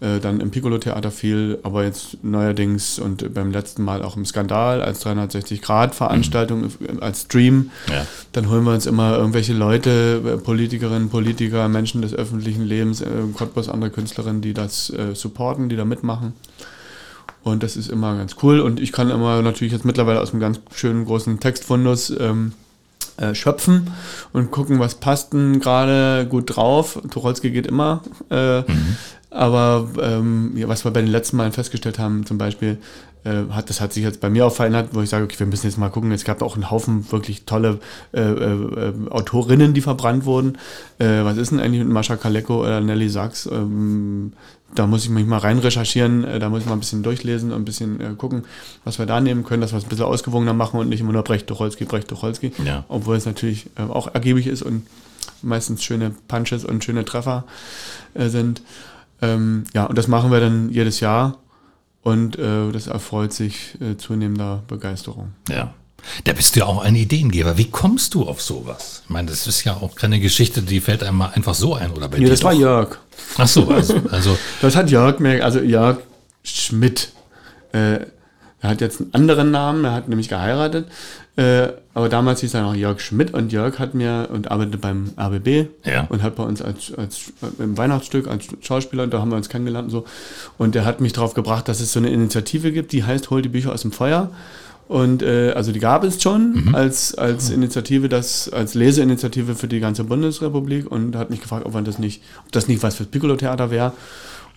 äh, dann im Piccolo-Theater viel, aber jetzt neuerdings und beim letzten Mal auch im Skandal als 360-Grad-Veranstaltung, äh, als Stream. Ja. Dann holen wir uns immer irgendwelche Leute, äh, Politikerinnen, Politiker, Menschen des öffentlichen Lebens, äh, Cottbus, andere Künstlerinnen, die das äh, supporten, die da mitmachen. Und das ist immer ganz cool. Und ich kann immer natürlich jetzt mittlerweile aus einem ganz schönen großen Textfundus ähm, äh, schöpfen und gucken, was passt denn gerade gut drauf. Tucholsky geht immer. Äh, Aber ähm, ja, was wir bei den letzten Malen festgestellt haben, zum Beispiel, äh, hat, das hat sich jetzt bei mir auch verändert, wo ich sage, okay, wir müssen jetzt mal gucken. Es gab auch einen Haufen wirklich tolle äh, äh, äh, Autorinnen, die verbrannt wurden. Äh, was ist denn eigentlich mit Mascha Kaleko oder Nelly Sachs? Ähm, da muss ich mich mal rein recherchieren, äh, da muss ich mal ein bisschen durchlesen und ein bisschen äh, gucken, was wir da nehmen können, dass wir es ein bisschen ausgewogener machen und nicht immer nur Brecht, Tucholsky, Brecht, Tucholsky. Ja. Obwohl es natürlich äh, auch ergiebig ist und meistens schöne Punches und schöne Treffer äh, sind. Ähm, ja, und das machen wir dann jedes Jahr und das erfreut sich zunehmender Begeisterung. Ja. Da bist du ja auch ein Ideengeber. Wie kommst du auf sowas? Ich meine, das ist ja auch keine Geschichte, die fällt einem mal einfach so ein oder bei Nee, dir das war doch? Jörg. Ach so, also, also (laughs) Das hat Jörg mir, also Jörg Schmidt. Äh, er hat jetzt einen anderen Namen, er hat nämlich geheiratet. Äh, aber damals hieß er noch Jörg Schmidt und Jörg hat mir und arbeitet beim RBB Ja. und hat bei uns als, als im Weihnachtsstück als Schauspieler, und da haben wir uns kennengelernt und so. Und der hat mich darauf gebracht, dass es so eine Initiative gibt, die heißt Hol die Bücher aus dem Feuer. Und äh, also die gab es schon als, als Initiative, das, als Leseinitiative für die ganze Bundesrepublik und hat mich gefragt, ob man das nicht, ob das nicht was fürs Piccolo-Theater wäre.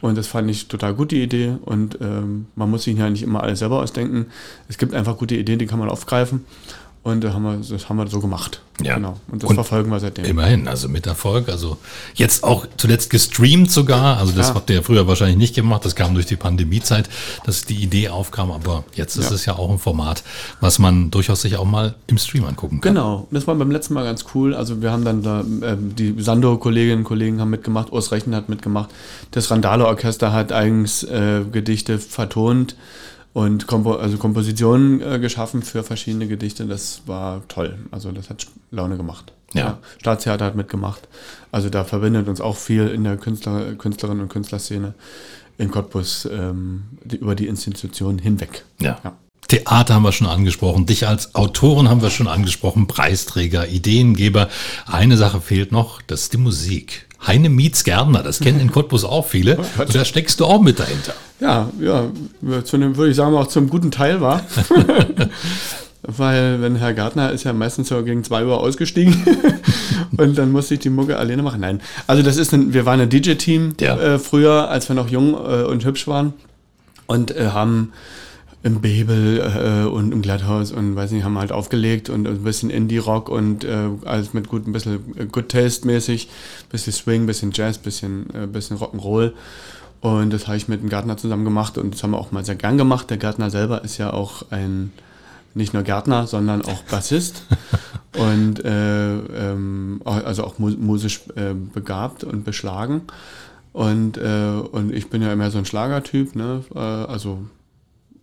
Und das fand ich total gut, die Idee. Und ähm, man muss sich ja nicht immer alles selber ausdenken. Es gibt einfach gute Ideen, die kann man aufgreifen. Und da haben wir, das haben wir so gemacht. Ja. Genau. Und das Und verfolgen wir seitdem. immerhin, also mit Erfolg. Also jetzt auch zuletzt gestreamt sogar. Also das Ja. habt ihr ja früher wahrscheinlich nicht gemacht. Das kam durch die Pandemiezeit, dass die Idee aufkam. Aber jetzt ist Ja. es ja auch ein Format, was man durchaus sich auch mal im Stream angucken kann. Genau, das war beim letzten Mal ganz cool. Also wir haben dann da, ähm, die Sando-Kolleginnen und Kollegen haben mitgemacht, Urs Rechen hat mitgemacht, das Randale-Orchester hat eigens äh, Gedichte vertont und Kompo also Kompositionen äh, geschaffen für verschiedene Gedichte. Das war toll. Also das hat Laune gemacht. Ja. Staatstheater hat mitgemacht. Also da verbindet uns auch viel in der Künstler, Künstlerinnen und Künstlerszene in Cottbus ähm, die, über die Institution hinweg. Ja. Ja. Theater haben wir schon angesprochen, dich als Autorin haben wir schon angesprochen, Preisträger, Ideengeber. Eine Sache fehlt noch, das ist die Musik. Heine Mietz Gärtner, das kennen in Cottbus auch viele. (laughs) Und da steckst du auch mit dahinter. Ja, ja, zu einem, würde ich sagen, auch zum guten Teil war. (laughs) Weil, wenn Herr Gartner ist ja meistens so gegen 2 Uhr ausgestiegen (laughs) und dann musste ich die Mucke alleine machen. Nein, also das ist ein, wir waren ein DJ-Team Ja. äh, früher, als wir noch jung äh, und hübsch waren und äh, haben im Bebel äh, und im Glatthaus und weiß nicht, haben halt aufgelegt und ein bisschen Indie-Rock und äh, alles mit gut, ein bisschen äh, Good Taste-mäßig, bisschen Swing, bisschen Jazz, bisschen, äh, bisschen Rock'n'Roll. Und das habe ich mit dem Gärtner zusammen gemacht und das haben wir auch mal sehr gern gemacht. Der Gärtner selber ist ja auch ein, nicht nur Gärtner, sondern auch Bassist. (laughs) und äh, ähm, also auch musisch äh, begabt und beschlagen. Und, äh, und ich bin ja immer so ein Schlagertyp, ne? Äh, also,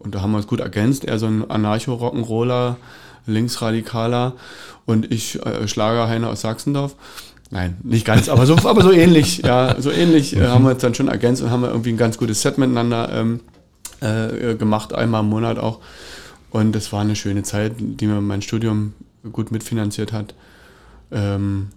und da haben wir uns gut ergänzt. Er so ein Anarcho-Rock'n'Roller, Linksradikaler und ich äh, Schlagerheine aus Sachsendorf. Nein, nicht ganz, aber so, (laughs) aber so ähnlich, ja, so ähnlich äh, haben wir uns dann schon ergänzt und haben wir irgendwie ein ganz gutes Set miteinander ähm, äh, gemacht, einmal im Monat auch. Und das war eine schöne Zeit, die mir mein Studium gut mitfinanziert hat. Ähm, äh,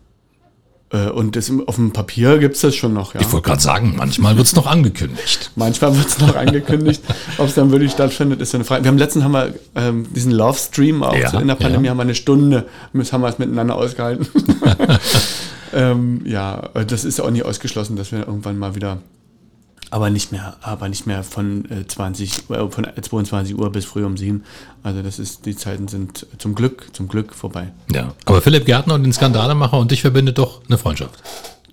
und das, auf dem Papier gibt es das schon noch, ja. Ich wollte gerade sagen, manchmal wird es noch angekündigt. (laughs) manchmal wird es noch angekündigt. Ob es dann wirklich stattfindet, ist eine Frage. Wir haben letztens haben wir ähm, diesen Love-Stream auch ja, in der Pandemie, ja. haben wir eine Stunde, haben wir es miteinander ausgehalten. (laughs) (laughs) ähm, ja, das ist auch nicht ausgeschlossen, dass wir irgendwann mal wieder, aber nicht mehr, aber nicht mehr von 20, äh, von 22 Uhr bis früh um 7. Also das ist, die Zeiten sind zum Glück, zum Glück vorbei. Ja, aber Philipp Gärtner und den Skandalemacher und dich verbindet doch eine Freundschaft.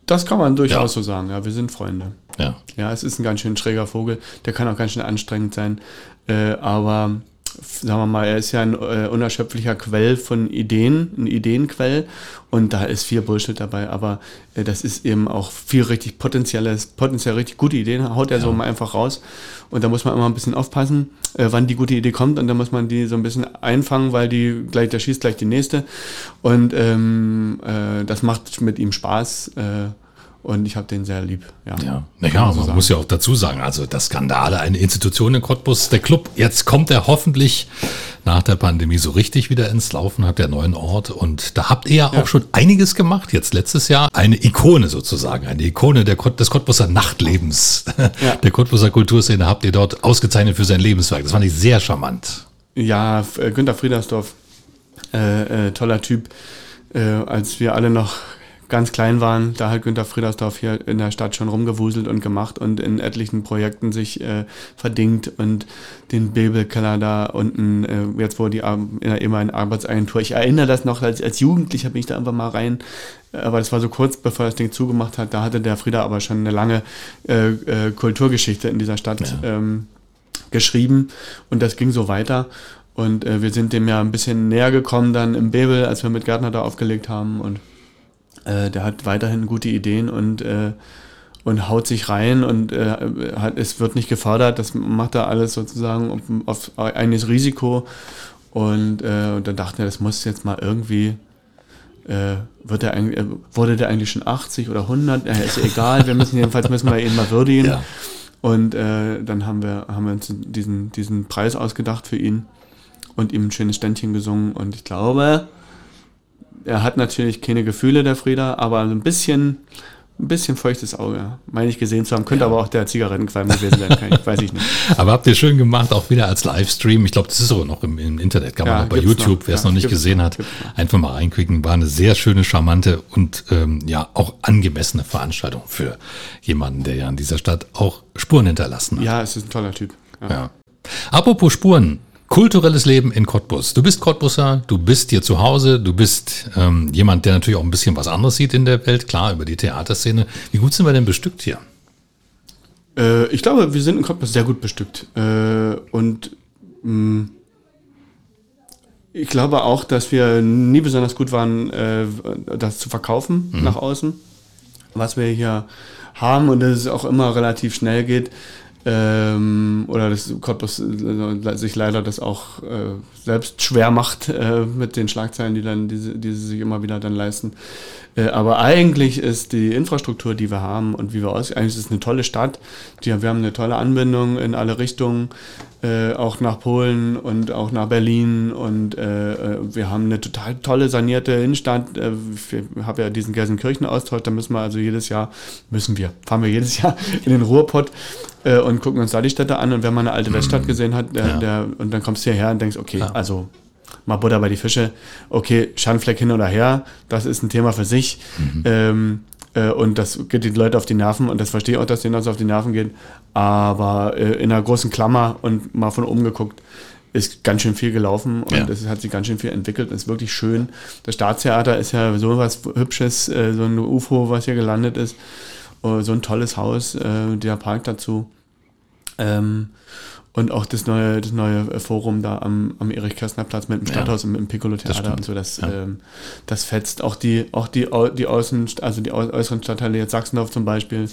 Das kann man durchaus ja. so sagen, ja, wir sind Freunde. Ja. Ja, es ist ein ganz schön schräger Vogel, der kann auch ganz schön anstrengend sein, äh, aber sagen wir mal, er ist ja ein äh, unerschöpflicher Quell von Ideen, ein Ideenquell. Und da ist viel Bullshit dabei, aber äh, das ist eben auch viel richtig potenzielles, potenziell richtig gute Ideen, haut er ja. so mal einfach raus. Und da muss man immer ein bisschen aufpassen, äh, wann die gute Idee kommt. Und da muss man die so ein bisschen einfangen, weil die gleich, der schießt gleich die nächste. Und ähm, äh, das macht mit ihm Spaß, äh, und ich habe den sehr lieb. Ja, ja. naja, so man sagen. muss ja auch dazu sagen, also das Skandale, eine Institution in Cottbus, der Club, jetzt kommt er hoffentlich nach der Pandemie so richtig wieder ins Laufen, hat der neuen Ort. Und da habt ihr ja, ja. auch schon einiges gemacht, jetzt letztes Jahr. Eine Ikone sozusagen, eine Ikone der, des Cottbuser Nachtlebens, (laughs) ja. der Cottbuser Kulturszene habt ihr dort ausgezeichnet für sein Lebenswerk. Das fand ich sehr charmant. Ja, äh, Günter Friedersdorf, äh, äh, toller Typ. Äh, als wir alle noch ganz klein waren, da hat Günter Friedersdorf hier in der Stadt schon rumgewuselt und gemacht und in etlichen Projekten sich äh, verdingt und den Bebelkeller da unten, äh, jetzt wo die in der ehemaligen Arbeitsagentur, ich erinnere das noch, als, als Jugendlicher bin ich da einfach mal rein, aber das war so kurz bevor das Ding zugemacht hat, da hatte der Frieder aber schon eine lange äh, äh, Kulturgeschichte in dieser Stadt ja. ähm, geschrieben und das ging so weiter. Und äh, wir sind dem ja ein bisschen näher gekommen dann im Bebel, als wir mit Gärtner da aufgelegt haben und äh, der hat weiterhin gute Ideen und, äh, und haut sich rein und äh, hat, es wird nicht gefördert. Das macht er alles sozusagen auf, auf eigenes Risiko. Und, äh, und dann dachte er, das muss jetzt mal irgendwie äh, wird er eigentlich, wurde der eigentlich schon 80 oder 100? Äh, ist egal, wir müssen jedenfalls müssen wir ihn mal würdigen. Ja. Und äh, dann haben wir, haben wir uns diesen, diesen Preis ausgedacht für ihn und ihm ein schönes Ständchen gesungen. Und ich glaube, er hat natürlich keine Gefühle, der Frieda, aber ein bisschen, ein bisschen feuchtes Auge, meine ich gesehen zu haben. Könnte ja. aber auch der Zigarettenqualm gewesen sein, kann ich, weiß ich nicht. (laughs) Aber habt ihr schön gemacht, auch wieder als Livestream. Ich glaube, das ist sogar noch im, im Internet, kann man ja, bei YouTube, wer es ja, noch nicht gesehen hat, einfach mal reinklicken. War eine sehr schöne, charmante und ähm, ja auch angemessene Veranstaltung für jemanden, der ja in dieser Stadt auch Spuren hinterlassen hat. Ja, es ist ein toller Typ. Ja. Apropos Spuren, Kulturelles Leben in Cottbus. Du bist Cottbusser, du bist hier zu Hause, du bist ähm, jemand, der natürlich auch ein bisschen was anderes sieht in der Welt, klar, über die Theaterszene. Wie gut sind wir denn bestückt hier? Äh, ich glaube, wir sind in Cottbus sehr gut bestückt. Äh, und mh, mm, ich glaube auch, dass wir nie besonders gut waren, äh, das zu verkaufen mhm. nach außen, was wir hier haben und dass es auch immer relativ schnell geht ähm, oder dass Cottbus äh, sich leider das auch äh, selbst schwer macht äh, mit den Schlagzeilen, die dann diese, die sie sich immer wieder dann leisten. Äh, aber eigentlich ist die Infrastruktur, die wir haben und wie wir aus, eigentlich ist es eine tolle Stadt. Die, wir haben eine tolle Anbindung in alle Richtungen, äh, auch nach Polen und auch nach Berlin und wir haben eine total tolle sanierte Innenstadt. Wir haben ja diesen Gelsenkirchen-Austausch, da müssen wir also jedes Jahr, müssen wir, fahren wir jedes Jahr in den Ruhrpott äh, und gucken uns da die Städte an und wenn man eine alte Weststadt mhm. gesehen hat, der, ja. der, und dann kommst du hierher und denkst, okay, ja. also mal Butter bei die Fische. Okay, Schandfleck hin oder her, das ist ein Thema für sich. Mhm. Ähm, äh, und das geht die Leute auf die Nerven und das verstehe ich auch, dass denen das auf die Nerven geht. Aber äh, in einer großen Klammer und mal von oben geguckt, ist ganz schön viel gelaufen und ja. es hat sich ganz schön viel entwickelt. Es ist wirklich schön. Das Staatstheater ist ja so was Hübsches, äh, so ein UFO, was hier gelandet ist. Oh, so ein tolles Haus, äh, der Park dazu. Ähm, Und auch das neue, das neue Forum da am, am Erich-Kästner-Platz mit dem Stadthaus Ja. im, im Piccolo-Theater stimmt. und so, das, Ja. ähm, das fetzt. Auch die, auch die, die Außen, also die äu- äußeren Stadtteile, jetzt Sachsendorf zum Beispiel,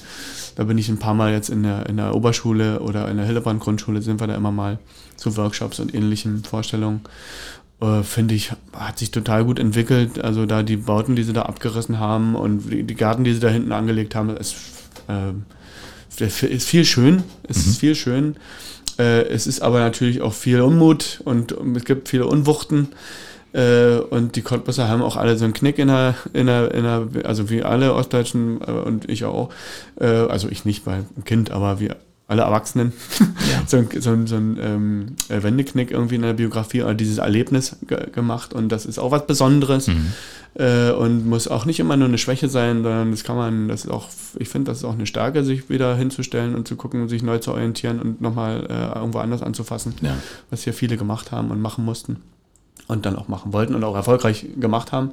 da bin ich ein paar Mal jetzt in der, in der Oberschule oder in der Hillebrand-Grundschule, sind wir da immer mal zu Workshops und ähnlichen Vorstellungen. Äh, Finde ich, hat sich total gut entwickelt. Also da die Bauten, die sie da abgerissen haben und die, die Gärten, die sie da hinten angelegt haben, ist, ähm, ist viel schön. Es ist viel schön. Äh, es ist aber natürlich auch viel Unmut und es gibt viele Unwuchten. Äh, und die Cottbusser haben auch alle so einen Knick in der, in der, in der also wie alle Ostdeutschen äh, und ich auch. Äh, also ich nicht, weil ein Kind, aber wie alle Erwachsenen. (laughs) so ein, so ein, so ein ähm, äh, Wendeknick irgendwie in der Biografie oder dieses Erlebnis ge gemacht. Und das ist auch was Besonderes. Äh, und muss auch nicht immer nur eine Schwäche sein, sondern das kann man, das ist auch, ich finde, das ist auch eine Stärke, sich wieder hinzustellen und zu gucken, sich neu zu orientieren und nochmal äh, irgendwo anders anzufassen, Ja. was hier viele gemacht haben und machen mussten und dann auch machen wollten und auch erfolgreich gemacht haben.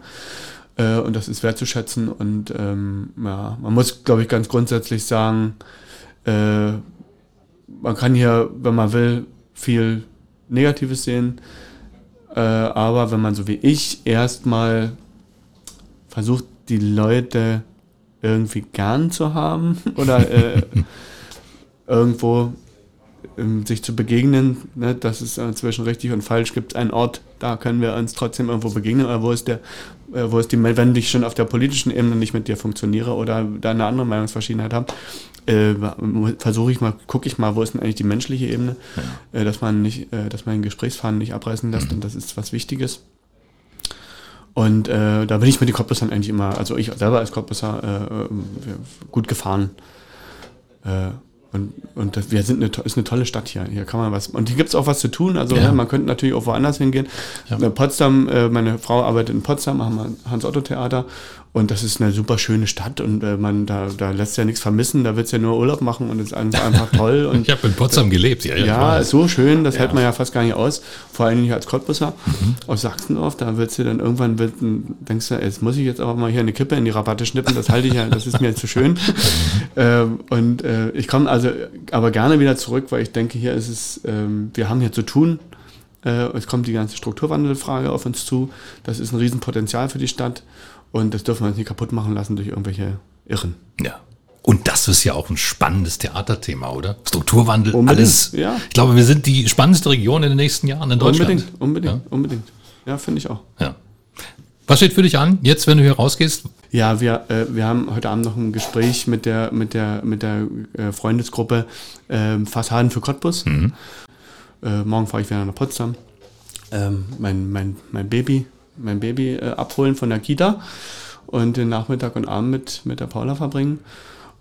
Äh, und das ist wertzuschätzen und ähm, ja, man muss, glaube ich, ganz grundsätzlich sagen, äh, man kann hier, wenn man will, viel Negatives sehen, äh, aber wenn man so wie ich erstmal versucht, die Leute irgendwie gern zu haben (laughs) oder äh, irgendwo ähm, sich zu begegnen, ne, dass es zwischen richtig und falsch. Gibt, einen Ort, da können wir uns trotzdem irgendwo begegnen, aber wo ist der, äh, wo ist die, wenn ich schon auf der politischen Ebene nicht mit dir funktioniere oder da eine andere Meinungsverschiedenheit habe, äh, versuche ich mal, gucke ich mal, wo ist denn eigentlich die menschliche Ebene, äh, dass man nicht, äh, dass man den Gesprächsfaden nicht abreißen lässt und das ist was Wichtiges. Und äh, da bin ich mit den Cottbussern eigentlich immer, also ich selber als Cottbusser äh, äh, gut gefahren. Und und das, wir sind eine, ist eine tolle Stadt hier. Hier kann man was. Und hier gibt es auch was zu tun. Also Ja. ne, man könnte natürlich auch woanders hingehen. Ja. Potsdam, meine Frau arbeitet in Potsdam, haben wir Hans-Otto-Theater. Und das ist eine super schöne Stadt und äh, man da, da lässt ja nichts vermissen, da willst ja nur Urlaub machen und es ist einfach einfach (laughs) toll. Und Ich habe in Potsdam gelebt, ja. ja, ja, ist so schön, das Ja. hält man ja fast gar nicht aus. Vor allem nicht als Cottbusser aus Sachsendorf. Da willst du dann irgendwann, wird, denkst du, jetzt muss ich jetzt aber mal hier eine Kippe in die Rabatte schnippen. Das halte ich ja, das ist mir zu schön. (laughs) ähm, und äh, ich komme also aber gerne wieder zurück, weil ich denke, hier ist es, ähm, wir haben hier zu tun. Äh, es kommt die ganze Strukturwandelfrage auf uns zu. Das ist ein Riesenpotenzial für die Stadt. Und das dürfen wir uns nicht kaputt machen lassen durch irgendwelche Irren. Ja. Und das ist ja auch ein spannendes Theaterthema, oder? Strukturwandel, Unbedingt, alles. ja. Ich glaube, wir sind die spannendste Region in den nächsten Jahren in Deutschland. Unbedingt, unbedingt, unbedingt. Ja, finde ich auch. Ja. Was steht für dich an, jetzt, wenn du hier rausgehst? Ja, wir, äh, wir haben heute Abend noch ein Gespräch mit der, mit der, mit der äh, Freundesgruppe ähm, Fassaden für Cottbus. Äh, morgen fahre ich wieder nach Potsdam. Ähm, mein, mein, mein Baby, mein Baby äh, abholen von der Kita und den Nachmittag und Abend mit, mit der Paula verbringen.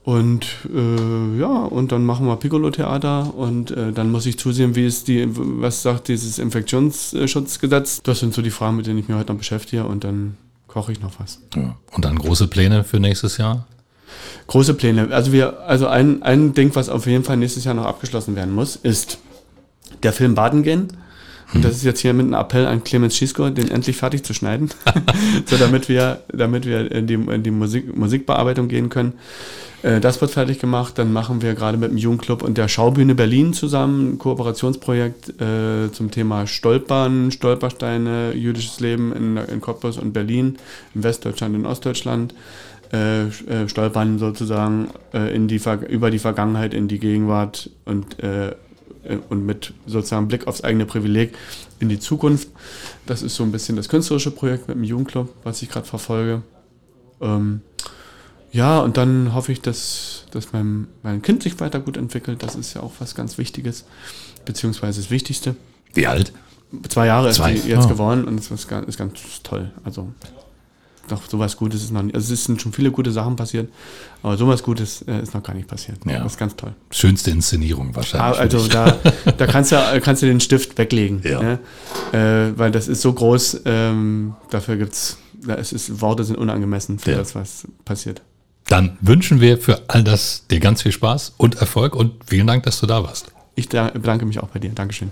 Und äh, ja, und dann machen wir Piccolo-Theater und äh, dann muss ich zusehen, wie es die, was sagt dieses Infektionsschutzgesetz. Das sind so die Fragen, mit denen ich mich heute noch beschäftige und dann koche ich noch was. Ja. Und dann große Pläne für nächstes Jahr? Große Pläne. Also wir, also ein, ein Ding, was auf jeden Fall nächstes Jahr noch abgeschlossen werden muss, ist der Film Baden gehen. Und das ist jetzt hier mit einem Appell an Clemens Schiesko, den endlich fertig zu schneiden, (laughs) so damit wir, damit wir in die, in die Musik, Musikbearbeitung gehen können. Äh, Das wird fertig gemacht. Dann machen wir gerade mit dem Jugendclub und der Schaubühne Berlin zusammen ein Kooperationsprojekt äh, zum Thema Stolpern, Stolpersteine, jüdisches Leben in, in Cottbus und Berlin, in Westdeutschland und Ostdeutschland. Äh, äh, stolpern sozusagen äh, in die, über die Vergangenheit in die Gegenwart und, und mit sozusagen Blick aufs eigene Privileg in die Zukunft. Das ist so ein bisschen das künstlerische Projekt mit dem Jugendclub, was ich gerade verfolge. Ähm, ja, und dann hoffe ich, dass, dass mein, mein Kind sich weiter gut entwickelt. Das ist ja auch was ganz Wichtiges, beziehungsweise das Wichtigste. Wie alt? Zwei Jahre Zwei. ist sie jetzt Oh. geworden und das ist ganz, ist ganz toll. Also noch sowas Gutes ist noch nicht. Also es sind schon viele gute Sachen passiert, aber sowas Gutes äh, ist noch gar nicht passiert. Ja. Das ist ganz toll. Schönste Inszenierung Ah, wahrscheinlich. für also da, da kannst, du, kannst du den Stift weglegen. Ja. Ne? Äh, weil das ist so groß, ähm, dafür gibt's, da ist es, Worte sind unangemessen für Ja. das, was passiert. Dann wünschen wir für all das dir ganz viel Spaß und Erfolg und vielen Dank, dass du da warst. Ich da- bedanke mich auch bei dir. Dankeschön.